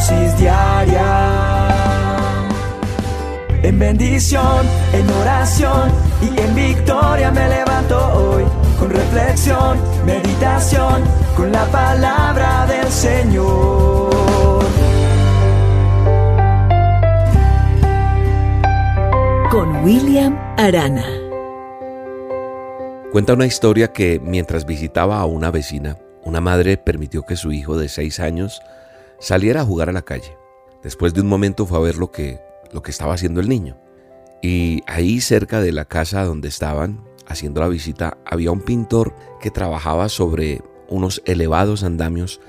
dosis diaria. En bendición, en oración y en victoria me levanto hoy. Con reflexión, meditación, con la palabra del Señor. Con William Arana. Cuenta una historia que mientras visitaba a una vecina, una madre permitió que su hijo de seis años saliera a jugar a la calle. Después de un momento fue a ver lo que, lo que estaba haciendo el niño. Y ahí cerca de la casa donde estaban haciendo la visita había un pintor que trabajaba sobre unos elevados andamios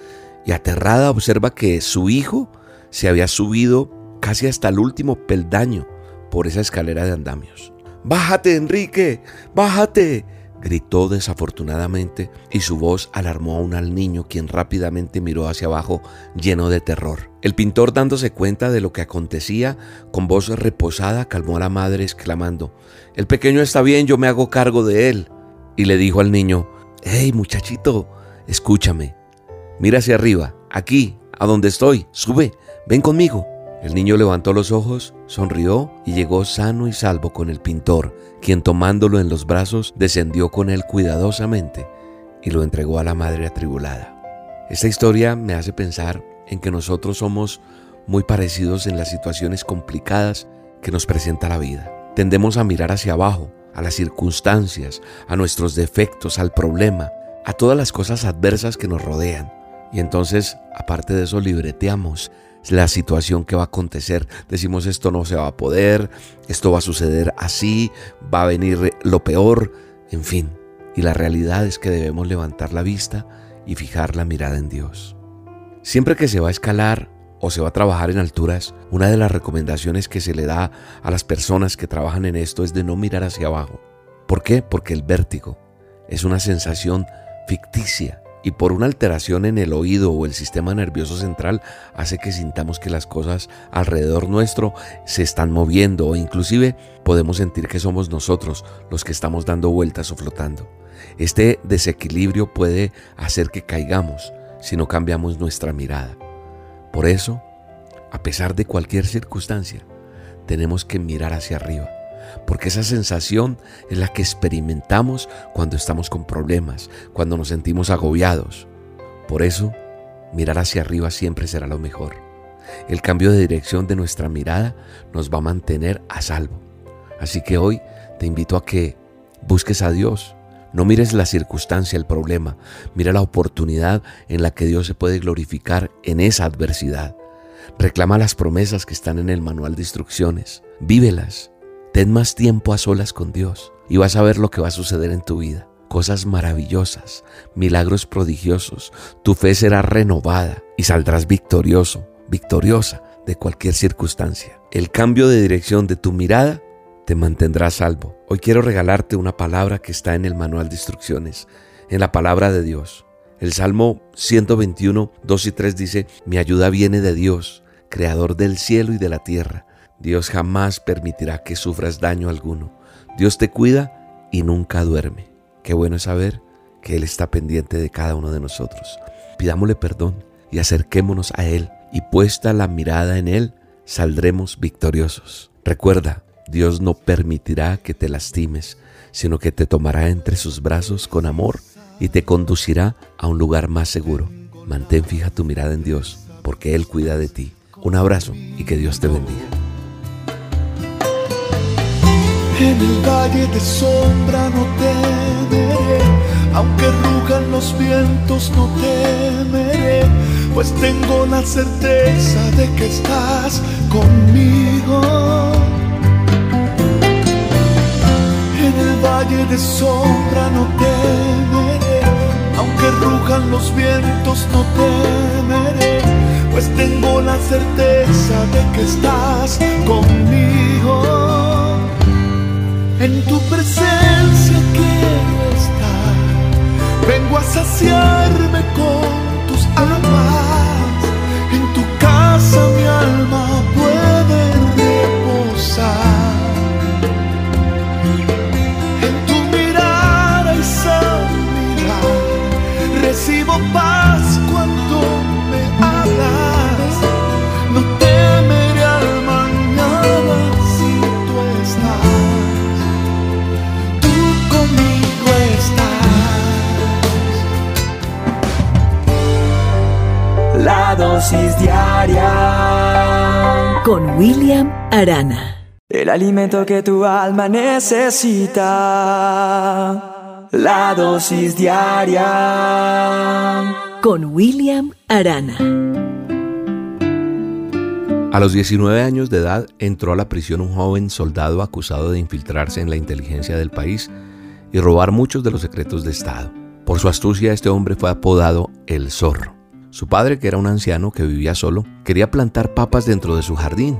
y aterrada observa que su hijo se había subido casi hasta el último peldaño por esa escalera de andamios. Bájate, Enrique, bájate, gritó desafortunadamente y su voz alarmó aún al niño quien rápidamente miró hacia abajo lleno de terror. El pintor dándose cuenta de lo que acontecía, con voz reposada calmó a la madre exclamando, El pequeño está bien, yo me hago cargo de él. Y le dijo al niño, Hey muchachito, escúchame, mira hacia arriba, aquí, a donde estoy, sube, ven conmigo. El niño levantó los ojos, sonrió y llegó sano y salvo con el pintor, quien tomándolo en los brazos descendió con él cuidadosamente y lo entregó a la madre atribulada. Esta historia me hace pensar en que nosotros somos muy parecidos en las situaciones complicadas que nos presenta la vida. Tendemos a mirar hacia abajo, a las circunstancias, a nuestros defectos, al problema, a todas las cosas adversas que nos rodean. Y entonces, aparte de eso, libreteamos la situación que va a acontecer. Decimos esto no se va a poder, esto va a suceder así, va a venir lo peor, en fin. Y la realidad es que debemos levantar la vista y fijar la mirada en Dios. Siempre que se va a escalar o se va a trabajar en alturas, una de las recomendaciones que se le da a las personas que trabajan en esto es de no mirar hacia abajo. ¿Por qué? Porque el vértigo es una sensación ficticia y por una alteración en el oído o el sistema nervioso central hace que sintamos que las cosas alrededor nuestro se están moviendo o inclusive podemos sentir que somos nosotros los que estamos dando vueltas o flotando. Este desequilibrio puede hacer que caigamos si no cambiamos nuestra mirada. Por eso, a pesar de cualquier circunstancia, tenemos que mirar hacia arriba porque esa sensación es la que experimentamos cuando estamos con problemas, cuando nos sentimos agobiados. Por eso, mirar hacia arriba siempre será lo mejor. El cambio de dirección de nuestra mirada nos va a mantener a salvo. Así que hoy te invito a que busques a Dios. No mires la circunstancia, el problema, mira la oportunidad en la que Dios se puede glorificar en esa adversidad. Reclama las promesas que están en el manual de instrucciones, vívelas Ten más tiempo a solas con Dios y vas a ver lo que va a suceder en tu vida. Cosas maravillosas, milagros prodigiosos. Tu fe será renovada y saldrás victorioso, victoriosa de cualquier circunstancia. El cambio de dirección de tu mirada te mantendrá salvo. Hoy quiero regalarte una palabra que está en el manual de instrucciones, en la palabra de Dios. El Salmo 121, 2 y 3 dice, mi ayuda viene de Dios, creador del cielo y de la tierra. Dios jamás permitirá que sufras daño alguno. Dios te cuida y nunca duerme. Qué bueno saber que Él está pendiente de cada uno de nosotros. Pidámosle perdón y acerquémonos a Él y puesta la mirada en Él, saldremos victoriosos. Recuerda, Dios no permitirá que te lastimes, sino que te tomará entre sus brazos con amor y te conducirá a un lugar más seguro. Mantén fija tu mirada en Dios, porque Él cuida de ti. Un abrazo y que Dios te bendiga. En el valle de sombra no temeré, aunque rujan los vientos no temeré, pues tengo la certeza de que estás conmigo. En el valle de sombra no temeré, aunque rujan los vientos no temeré, pues tengo la certeza de que estás conmigo. En tu presencia quiero estar. Vengo a saciarme con tus almas. En tu casa Arana. El alimento que tu alma necesita. La dosis diaria con William Arana. A los 19 años de edad entró a la prisión un joven soldado acusado de infiltrarse en la inteligencia del país y robar muchos de los secretos de Estado. Por su astucia este hombre fue apodado el zorro. Su padre, que era un anciano que vivía solo, quería plantar papas dentro de su jardín,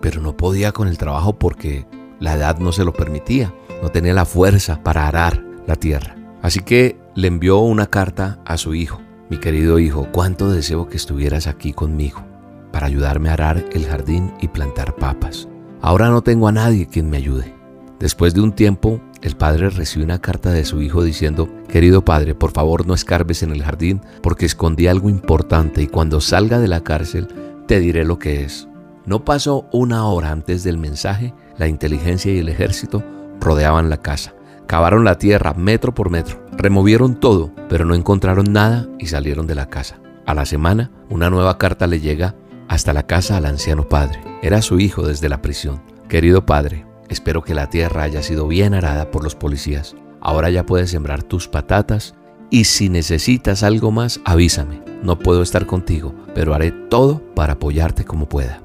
pero no podía con el trabajo porque la edad no se lo permitía, no tenía la fuerza para arar la tierra. Así que le envió una carta a su hijo. Mi querido hijo, cuánto deseo que estuvieras aquí conmigo para ayudarme a arar el jardín y plantar papas. Ahora no tengo a nadie quien me ayude. Después de un tiempo, el padre recibe una carta de su hijo diciendo, Querido padre, por favor no escarbes en el jardín porque escondí algo importante y cuando salga de la cárcel te diré lo que es. No pasó una hora antes del mensaje, la inteligencia y el ejército rodeaban la casa. Cavaron la tierra metro por metro, removieron todo, pero no encontraron nada y salieron de la casa. A la semana, una nueva carta le llega hasta la casa al anciano padre. Era su hijo desde la prisión. Querido padre, espero que la tierra haya sido bien arada por los policías. Ahora ya puedes sembrar tus patatas y si necesitas algo más, avísame. No puedo estar contigo, pero haré todo para apoyarte como pueda.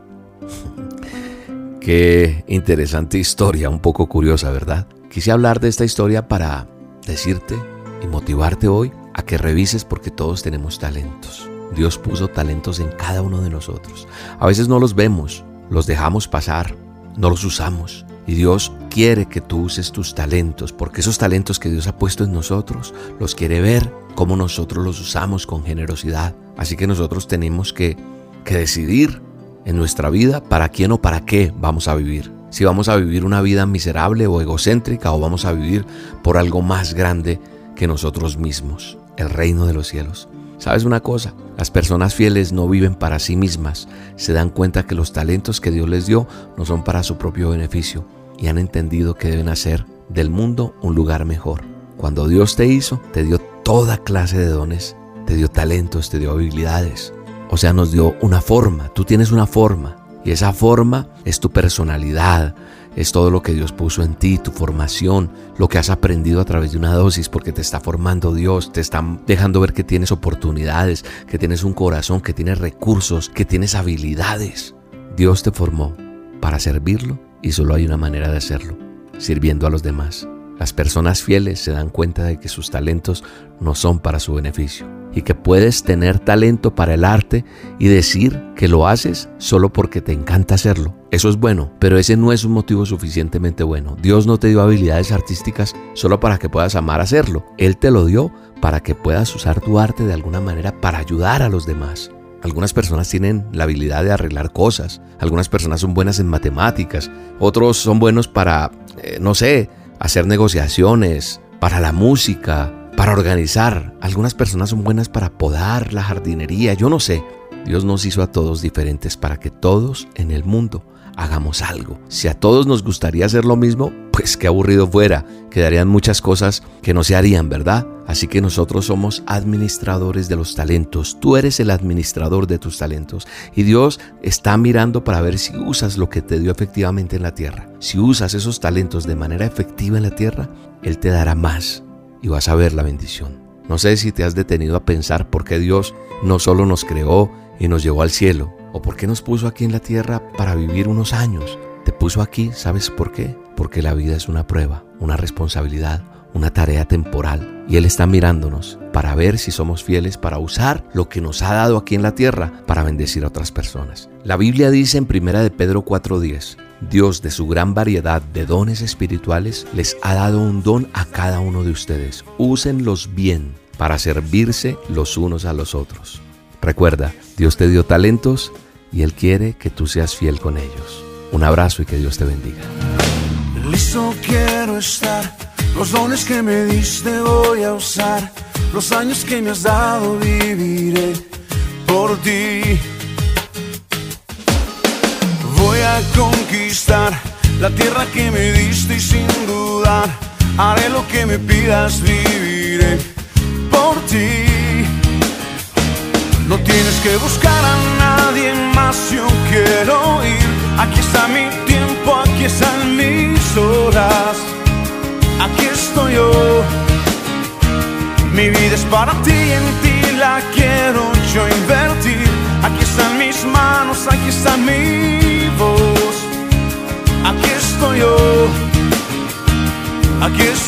Qué interesante historia, un poco curiosa, ¿verdad? Quise hablar de esta historia para decirte y motivarte hoy a que revises porque todos tenemos talentos. Dios puso talentos en cada uno de nosotros. A veces no los vemos, los dejamos pasar, no los usamos. Y Dios quiere que tú uses tus talentos, porque esos talentos que Dios ha puesto en nosotros, los quiere ver como nosotros los usamos con generosidad. Así que nosotros tenemos que, que decidir en nuestra vida para quién o para qué vamos a vivir. Si vamos a vivir una vida miserable o egocéntrica o vamos a vivir por algo más grande que nosotros mismos, el reino de los cielos. ¿Sabes una cosa? Las personas fieles no viven para sí mismas, se dan cuenta que los talentos que Dios les dio no son para su propio beneficio y han entendido que deben hacer del mundo un lugar mejor. Cuando Dios te hizo, te dio toda clase de dones, te dio talentos, te dio habilidades. O sea, nos dio una forma, tú tienes una forma y esa forma es tu personalidad, es todo lo que Dios puso en ti, tu formación, lo que has aprendido a través de una dosis, porque te está formando Dios, te está dejando ver que tienes oportunidades, que tienes un corazón, que tienes recursos, que tienes habilidades. Dios te formó para servirlo y solo hay una manera de hacerlo, sirviendo a los demás. Las personas fieles se dan cuenta de que sus talentos no son para su beneficio y que puedes tener talento para el arte y decir que lo haces solo porque te encanta hacerlo. Eso es bueno, pero ese no es un motivo suficientemente bueno. Dios no te dio habilidades artísticas solo para que puedas amar hacerlo. Él te lo dio para que puedas usar tu arte de alguna manera para ayudar a los demás. Algunas personas tienen la habilidad de arreglar cosas, algunas personas son buenas en matemáticas, otros son buenos para, eh, no sé, hacer negociaciones, para la música, para organizar. Algunas personas son buenas para podar la jardinería, yo no sé. Dios nos hizo a todos diferentes para que todos en el mundo hagamos algo. Si a todos nos gustaría hacer lo mismo, pues qué aburrido fuera. Quedarían muchas cosas que no se harían, ¿verdad? Así que nosotros somos administradores de los talentos. Tú eres el administrador de tus talentos. Y Dios está mirando para ver si usas lo que te dio efectivamente en la tierra. Si usas esos talentos de manera efectiva en la tierra, Él te dará más y vas a ver la bendición. No sé si te has detenido a pensar por qué Dios no solo nos creó y nos llevó al cielo, o por qué nos puso aquí en la tierra para vivir unos años. Te puso aquí, ¿sabes por qué? Porque la vida es una prueba, una responsabilidad, una tarea temporal y Él está mirándonos para ver si somos fieles para usar lo que nos ha dado aquí en la tierra para bendecir a otras personas. La Biblia dice en 1 de Pedro 4:10, Dios de su gran variedad de dones espirituales les ha dado un don a cada uno de ustedes. Úsenlos bien para servirse los unos a los otros. Recuerda, Dios te dio talentos y Él quiere que tú seas fiel con ellos. Un abrazo y que Dios te bendiga. Listo quiero estar, los dones que me diste voy a usar, los años que me has dado viviré por ti a conquistar la tierra que me diste y sin dudar haré lo que me pidas, viviré por ti. No tienes que buscar a nadie más, yo quiero ir. Aquí está mi tiempo, aquí están mis horas. Aquí estoy yo. Mi vida es para ti, en ti la quiero yo invertir.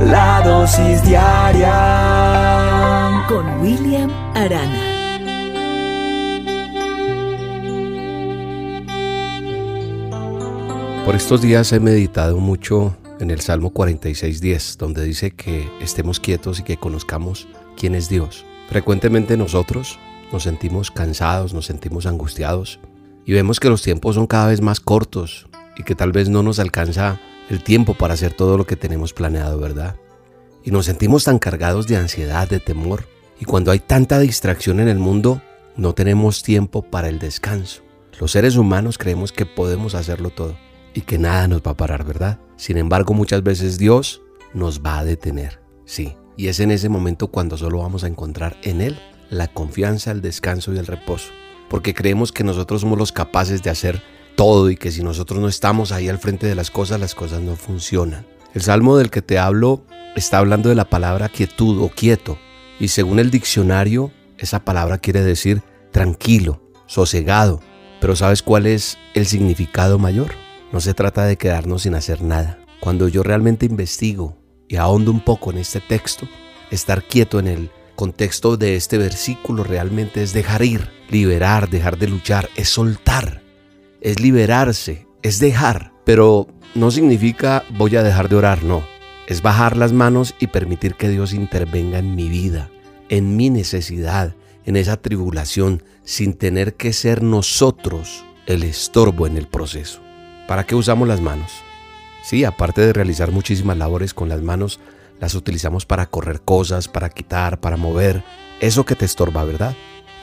La dosis diaria con William Arana. Por estos días he meditado mucho en el Salmo 46.10, donde dice que estemos quietos y que conozcamos quién es Dios. Frecuentemente nosotros nos sentimos cansados, nos sentimos angustiados y vemos que los tiempos son cada vez más cortos y que tal vez no nos alcanza el tiempo para hacer todo lo que tenemos planeado, ¿verdad? Y nos sentimos tan cargados de ansiedad, de temor. Y cuando hay tanta distracción en el mundo, no tenemos tiempo para el descanso. Los seres humanos creemos que podemos hacerlo todo y que nada nos va a parar, ¿verdad? Sin embargo, muchas veces Dios nos va a detener, sí. Y es en ese momento cuando solo vamos a encontrar en Él la confianza, el descanso y el reposo. Porque creemos que nosotros somos los capaces de hacer todo y que si nosotros no estamos ahí al frente de las cosas, las cosas no funcionan. El salmo del que te hablo está hablando de la palabra quietud o quieto. Y según el diccionario, esa palabra quiere decir tranquilo, sosegado. Pero ¿sabes cuál es el significado mayor? No se trata de quedarnos sin hacer nada. Cuando yo realmente investigo y ahondo un poco en este texto, estar quieto en el contexto de este versículo realmente es dejar ir, liberar, dejar de luchar, es soltar, es liberarse, es dejar. Pero no significa voy a dejar de orar, no. Es bajar las manos y permitir que Dios intervenga en mi vida, en mi necesidad, en esa tribulación, sin tener que ser nosotros el estorbo en el proceso. ¿Para qué usamos las manos? Sí, aparte de realizar muchísimas labores con las manos, las utilizamos para correr cosas, para quitar, para mover. Eso que te estorba, ¿verdad?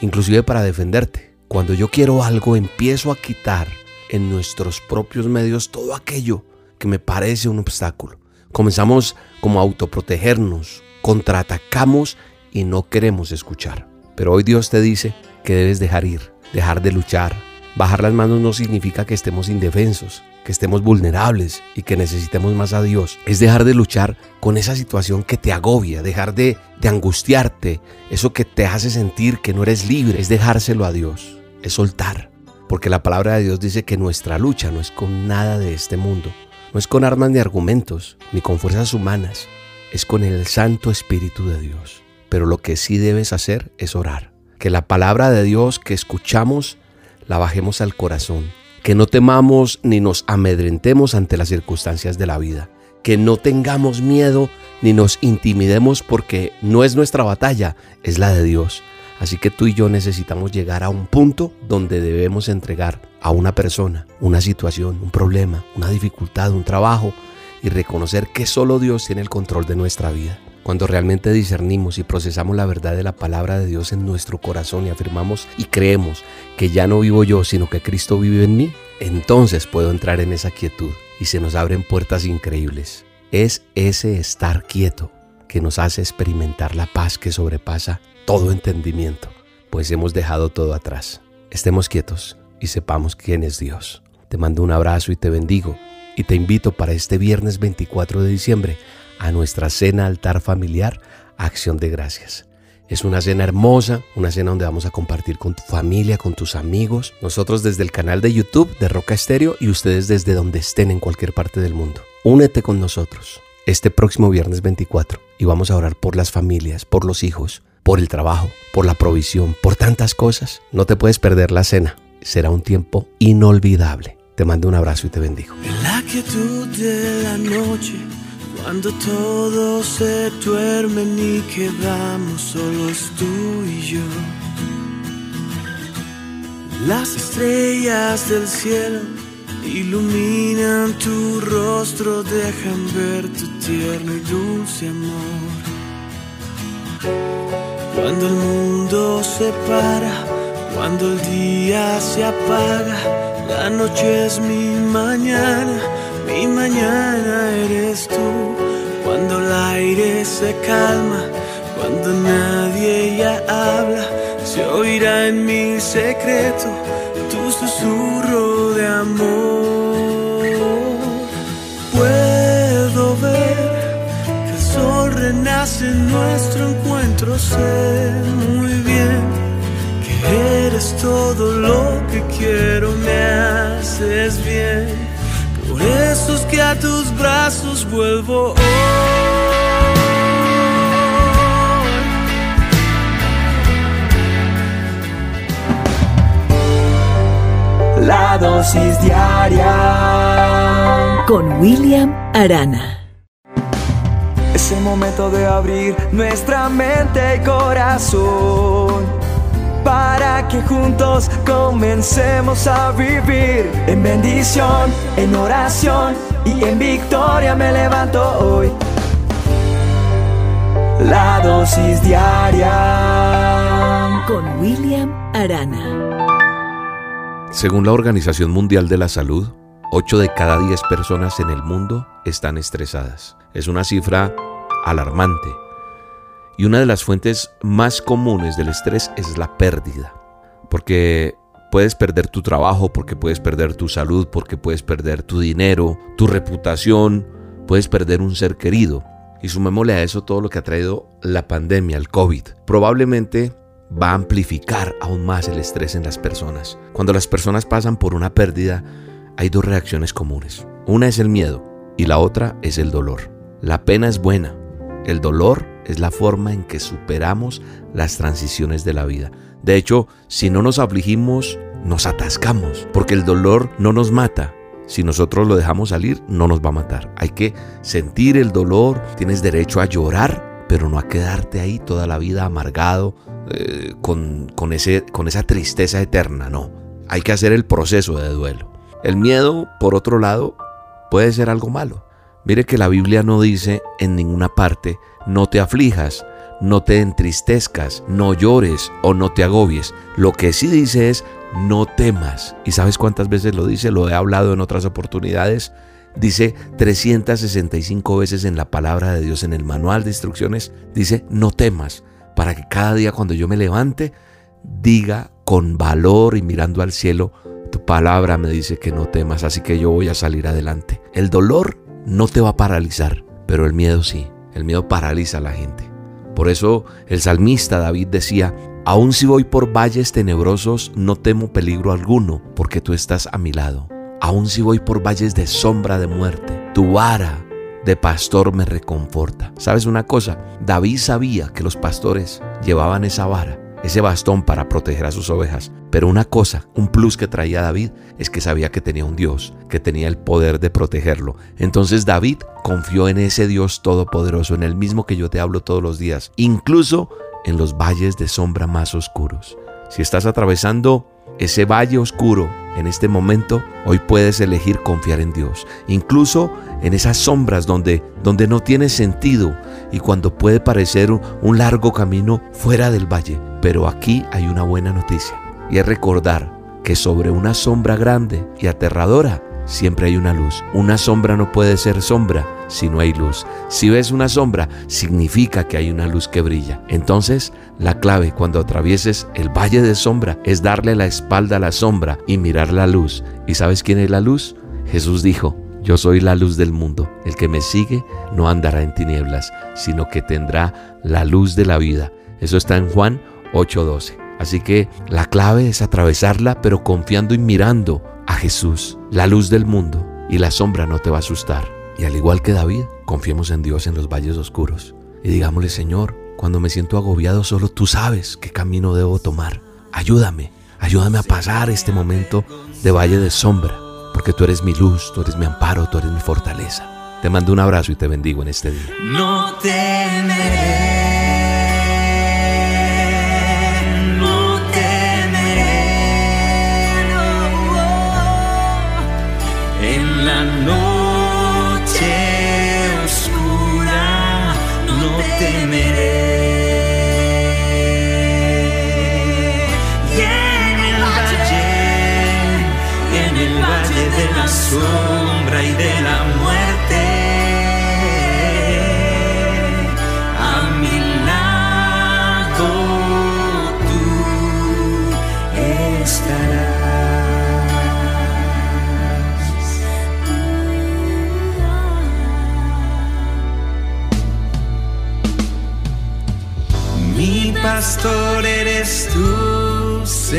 Inclusive para defenderte. Cuando yo quiero algo, empiezo a quitar en nuestros propios medios todo aquello que me parece un obstáculo. Comenzamos como a autoprotegernos, contraatacamos y no queremos escuchar. Pero hoy Dios te dice que debes dejar ir, dejar de luchar, Bajar las manos no significa que estemos indefensos, que estemos vulnerables y que necesitemos más a Dios. Es dejar de luchar con esa situación que te agobia, dejar de, de angustiarte, eso que te hace sentir que no eres libre, es dejárselo a Dios, es soltar. Porque la palabra de Dios dice que nuestra lucha no es con nada de este mundo, no es con armas ni argumentos, ni con fuerzas humanas, es con el Santo Espíritu de Dios. Pero lo que sí debes hacer es orar. Que la palabra de Dios que escuchamos la bajemos al corazón, que no temamos ni nos amedrentemos ante las circunstancias de la vida, que no tengamos miedo ni nos intimidemos porque no es nuestra batalla, es la de Dios. Así que tú y yo necesitamos llegar a un punto donde debemos entregar a una persona, una situación, un problema, una dificultad, un trabajo y reconocer que solo Dios tiene el control de nuestra vida. Cuando realmente discernimos y procesamos la verdad de la palabra de Dios en nuestro corazón y afirmamos y creemos que ya no vivo yo, sino que Cristo vive en mí, entonces puedo entrar en esa quietud y se nos abren puertas increíbles. Es ese estar quieto que nos hace experimentar la paz que sobrepasa todo entendimiento, pues hemos dejado todo atrás. Estemos quietos y sepamos quién es Dios. Te mando un abrazo y te bendigo y te invito para este viernes 24 de diciembre a nuestra cena altar familiar Acción de Gracias. Es una cena hermosa, una cena donde vamos a compartir con tu familia, con tus amigos, nosotros desde el canal de YouTube de Roca Estéreo y ustedes desde donde estén en cualquier parte del mundo. Únete con nosotros este próximo viernes 24 y vamos a orar por las familias, por los hijos, por el trabajo, por la provisión, por tantas cosas. No te puedes perder la cena. Será un tiempo inolvidable. Te mando un abrazo y te bendigo. En la quietud de la noche cuando se y quedamos tú y yo. Las estrellas del cielo iluminan tu rostro, dejan ver tu tierno y dulce amor. Cuando el mundo se para, cuando el día se apaga, la noche es mi mañana, mi mañana eres tú. Cuando el aire se calma, cuando nadie ya habla, se oirá en mi secreto tu susurro de amor. En nuestro encuentro, sé muy bien que eres todo lo que quiero, me haces bien. Por eso es que a tus brazos vuelvo La dosis diaria con William Arana. Es el momento de abrir nuestra mente y corazón para que juntos comencemos a vivir en bendición, en oración y en victoria me levanto hoy. La dosis diaria con William Arana. Según la Organización Mundial de la Salud, 8 de cada 10 personas en el mundo están estresadas. Es una cifra alarmante. Y una de las fuentes más comunes del estrés es la pérdida. Porque puedes perder tu trabajo, porque puedes perder tu salud, porque puedes perder tu dinero, tu reputación, puedes perder un ser querido. Y sumémosle a eso todo lo que ha traído la pandemia, el COVID. Probablemente va a amplificar aún más el estrés en las personas. Cuando las personas pasan por una pérdida, hay dos reacciones comunes. Una es el miedo y la otra es el dolor. La pena es buena. El dolor es la forma en que superamos las transiciones de la vida. De hecho, si no nos afligimos, nos atascamos, porque el dolor no nos mata. Si nosotros lo dejamos salir, no nos va a matar. Hay que sentir el dolor, tienes derecho a llorar, pero no a quedarte ahí toda la vida amargado, eh, con, con, ese, con esa tristeza eterna, no. Hay que hacer el proceso de duelo. El miedo, por otro lado, puede ser algo malo. Mire que la Biblia no dice en ninguna parte, no te aflijas, no te entristezcas, no llores o no te agobies. Lo que sí dice es, no temas. ¿Y sabes cuántas veces lo dice? Lo he hablado en otras oportunidades. Dice 365 veces en la palabra de Dios, en el manual de instrucciones, dice, no temas para que cada día cuando yo me levante diga con valor y mirando al cielo, tu palabra me dice que no temas, así que yo voy a salir adelante. El dolor no te va a paralizar, pero el miedo sí. El miedo paraliza a la gente. Por eso el salmista David decía, aun si voy por valles tenebrosos, no temo peligro alguno, porque tú estás a mi lado. Aun si voy por valles de sombra de muerte, tu vara de pastor me reconforta. ¿Sabes una cosa? David sabía que los pastores llevaban esa vara, ese bastón para proteger a sus ovejas. Pero una cosa, un plus que traía David es que sabía que tenía un Dios, que tenía el poder de protegerlo. Entonces David confió en ese Dios todopoderoso, en el mismo que yo te hablo todos los días, incluso en los valles de sombra más oscuros. Si estás atravesando ese valle oscuro en este momento, hoy puedes elegir confiar en Dios, incluso en esas sombras donde, donde no tiene sentido y cuando puede parecer un largo camino fuera del valle. Pero aquí hay una buena noticia y es recordar que sobre una sombra grande y aterradora siempre hay una luz. Una sombra no puede ser sombra si no hay luz. Si ves una sombra, significa que hay una luz que brilla. Entonces, la clave cuando atravieses el valle de sombra es darle la espalda a la sombra y mirar la luz. ¿Y sabes quién es la luz? Jesús dijo, yo soy la luz del mundo. El que me sigue no andará en tinieblas, sino que tendrá la luz de la vida. Eso está en Juan 8:12. Así que la clave es atravesarla, pero confiando y mirando a Jesús, la luz del mundo, y la sombra no te va a asustar. Y al igual que David, confiemos en Dios en los valles oscuros. Y digámosle, Señor, cuando me siento agobiado, solo tú sabes qué camino debo tomar. Ayúdame, ayúdame a pasar este momento de valle de sombra, porque tú eres mi luz, tú eres mi amparo, tú eres mi fortaleza. Te mando un abrazo y te bendigo en este día. No temeré.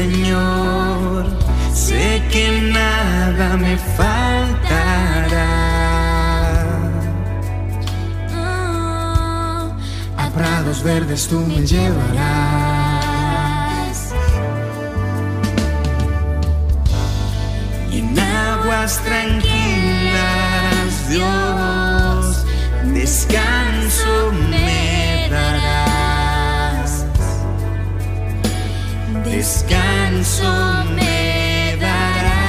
Señor. Sé que nada me faltará. A prados verdes tú me llevarás. Y en aguas tranquilas, Dios, descanso me Descanso me darás.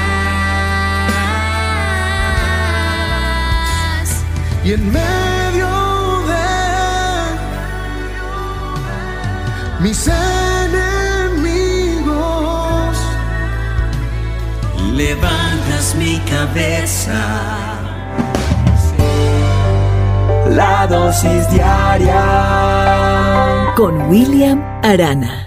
Y en medio de mis enemigos, Levantas mi cabeza. La dosis diaria Con William Arana.